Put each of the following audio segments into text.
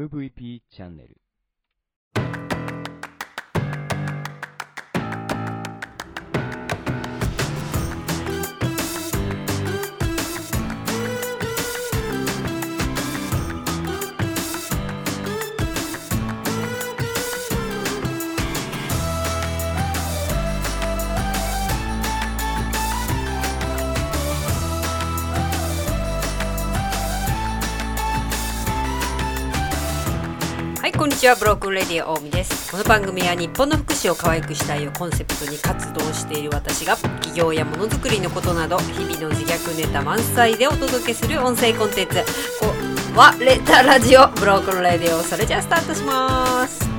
MVP チャンネル。こんにちはブロークンレディオ大見です。この番組は日本の福祉を可愛くしたいをコンセプトに活動している私が企業やものづくりのことなど日々の自虐ネタ満載でお届けする音声コンテンツわれたラジオブロークンレディオ。それじゃあスタートします。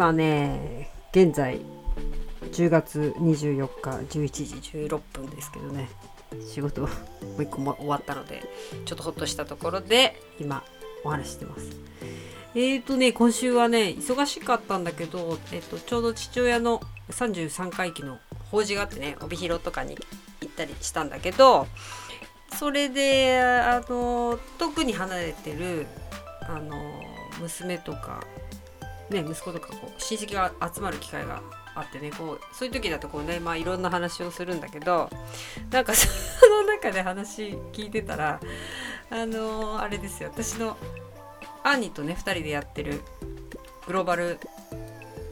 今ね現在10月24日11時16分ですけどね。仕事もう一個も終わったのでちょっとほっとしたところで今お話してます。えーとね今週はね忙しかったんだけど、えっとちょうど父親の33回忌の法事があってね帯広とかに行ったりしたんだけどそれであの特に離れてるあの娘とかね、息子とかこう親戚が集まる機会があってねこうそういう時だとこうね、まあ、いろんな話をするんだけどなんか その中で話聞いてたらあのーあれですよ。私の兄とね2人でやってるグローバル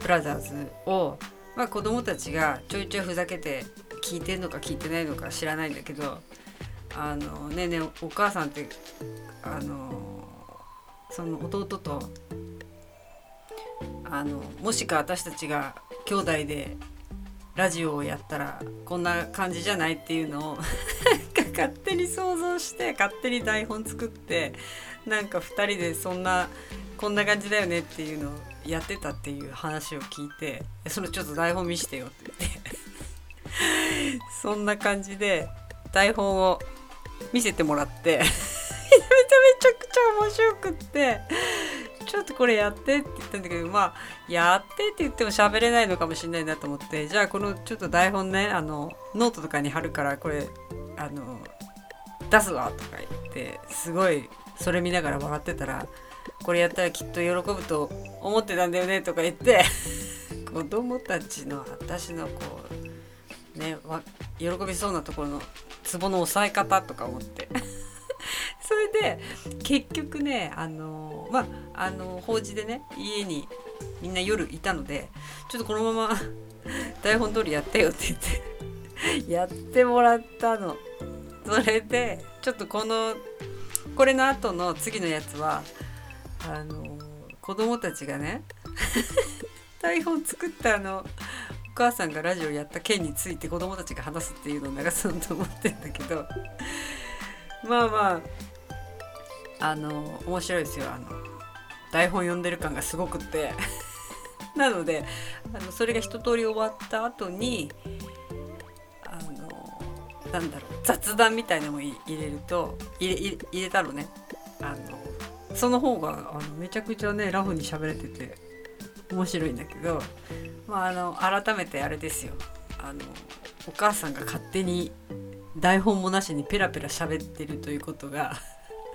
ブラザーズを、まあ、子供たちがちょいちょいふざけて聞いてんのか聞いてないのか知らないんだけどあのねねお母さんってあのその弟とあのもしか私たちが兄弟でラジオをやったらこんな感じじゃないっていうのを 勝手に想像して勝手に台本作ってなんか2人でそんなこんな感じだよねっていうのをやってたっていう話を聞いてそのちょっと台本見してよって言って。そんな感じで台本を見せてもらって。めちゃめちゃくちゃ面白くって。とこれやってって言ったんだけどまあやってって言っても喋れないのかもしれないなと思ってじゃあこのちょっと台本ねあのノートとかに貼るからこれあの出すわとか言ってすごいそれ見ながら笑ってたらこれやったらきっと喜ぶと思ってたんだよねとか言って 子供たちの私のこうね喜びそうなところのツボの押さえ方とか思って。それで結局ねあのまああの法事でね家にみんな夜いたのでちょっとこのまま 台本通りやってよって言って やってもらったの。それでちょっとこのこれの後の次のやつはあの子供たちがね 台本作ったあのお母さんがラジオやった件について子供たちが話すっていうのを流そうと思ってんだけどまあまああの面白いですよあの台本読んでる感がすごくって。なのであのそれが一通り終わった後にあのなんだろう雑談みたいなのも入れると入れ入れたのね。あのその方があのめちゃくちゃねラフに喋れてて面白いんだけど、まあ、あの改めてあれですよ。あのお母さんが勝手に台本もなしにペラペラ喋ってるということが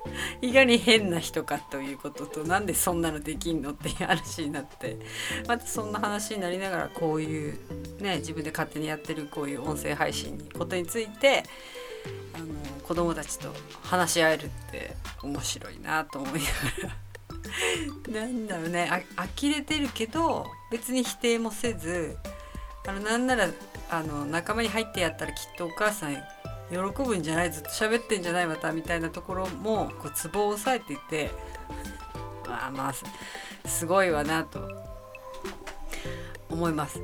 いかに変な人かということとなんでそんなのできんのっていう話になってまたそんな話になりながらこういうね自分で勝手にやってるこういう音声配信にことについてあの子供たちと話し合えるって面白いなと思いながら。なんだろうねあ呆れてるけど別に否定もせずあのなんならあの仲間に入ってやったらきっとお母さん喜ぶんじゃないずっと喋ってんじゃないまたみたいなところもこうツボを押さえていてまあまあすすごいわなと思います。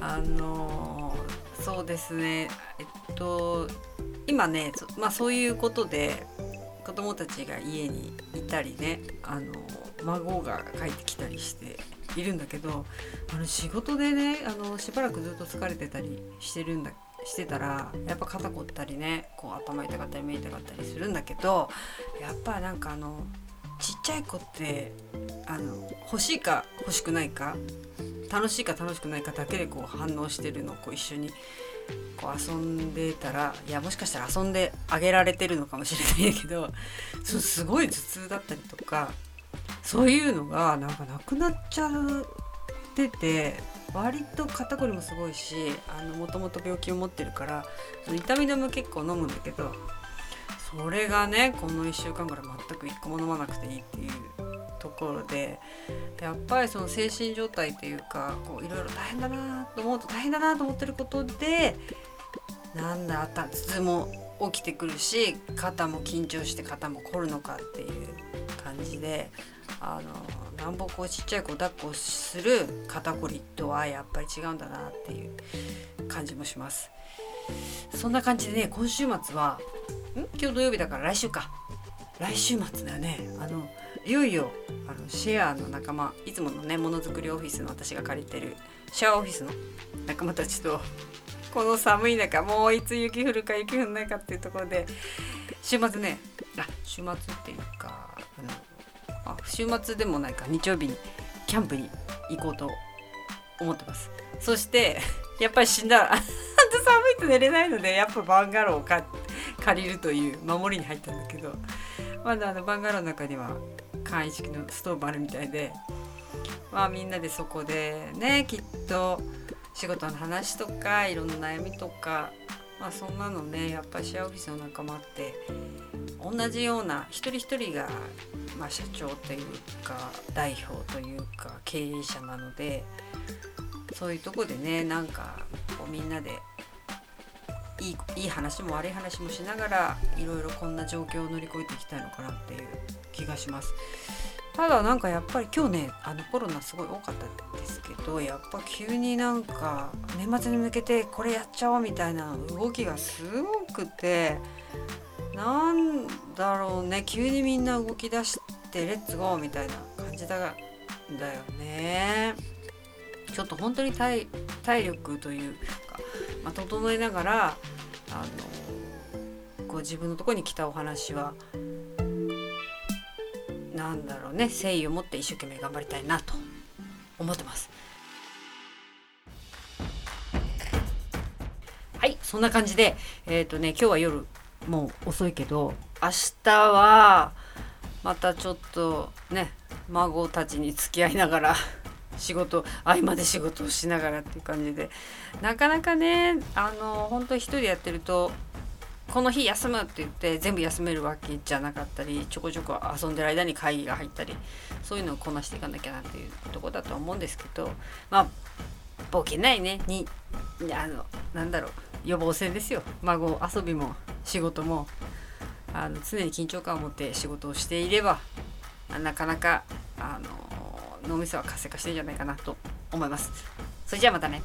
あのーそうですねえっと今ねそまあそういうことで子供たちが家にいたりねあの孫が帰ってきたりしているんだけどあの仕事でねあのしばらくずっと疲れてたりしてるんだしてたらやっぱ肩凝ったりねこう頭痛かったり目痛かったりするんだけどやっぱなんかあのちっちゃい子ってあの欲しいか欲しくないか楽しいか楽しくないかだけでこう反応してるのをこう一緒にこう遊んでたらいやもしかしたら遊んであげられてるのかもしれないけどそすごい頭痛だったりとかそういうのがなんかなくなっちゃってて割と肩こりもすごいしもともと病気を持ってるからその痛み止め結構飲むんだけどそれがねこの1週間ぐらい全く1個も飲まなくていいっていうところでやっぱりその精神状態っていうかこういろいろ大変だなと思うと大変だなと思ってることでなんだ頭痛も起きてくるし肩も緊張して肩も凝るのかっていう感じであのなんぼこうちっちゃい子抱っこする肩こりとはやっぱり違うんだなっていう感じもします。そんな感じでね今週末はん？今日土曜日だから来週か。来週末だよね。あのいよいよあのシェアの仲間いつものねものづくりオフィスの私が借りてるシェアオフィスの仲間たちとこの寒い中もういつ雪降るか雪降んないかっていうところで週末ねあ週末っていうか週末でもないか日曜日にキャンプに行こうと思ってます。そして やっぱり死んだら 寒いと寝れないのでやっぱバンガローを借りるという守りに入ったんだけどまだあのバンガローの中には簡易式のストーブあるみたいでまあみんなでそこでねきっと仕事の話とかいろんな悩みとかまあそんなのねやっぱシェアオフィスの仲間って同じような一人一人が、まあ、社長というか代表というか経営者なのでそういうとこでねなんかこうみんなでいいいい話も悪い話もしながらいろいろこんな状況を乗り越えていきたいのかなっていう気がします。ただなんかやっぱり今日ねあのコロナすごい多かったんですけどやっぱ急になんか年末に向けてこれやっちゃおうみたいな動きがすごくてなんだろうね急にみんな動き出してレッツゴーみたいな感じだがだよね。ちょっと本当に体体力というか、まあ、整えながらあのこう自分のとこに来たお話はなんだろうね誠意を持って一生懸命頑張りたいなと思ってます。はいそんな感じでえっ、ー、とね今日は夜もう遅いけど明日はまたちょっとね孫たちに付き合いながら 仕事合間で仕事をしながらっていう感じでなかなかねあの本当一人やってるとこの日休むって言って全部休めるわけじゃなかったりちょこちょこ遊んでる間に会議が入ったりそういうのをこなしていかなきゃなっていうとこだと思うんですけどまあ冒険ないね。にあのなんだろう予防線ですよ。孫遊びも。仕事もあの常に緊張感を持って仕事をしていればなかなかあの脳みそは活性化してるんじゃないかなと思います。それじゃあまたね。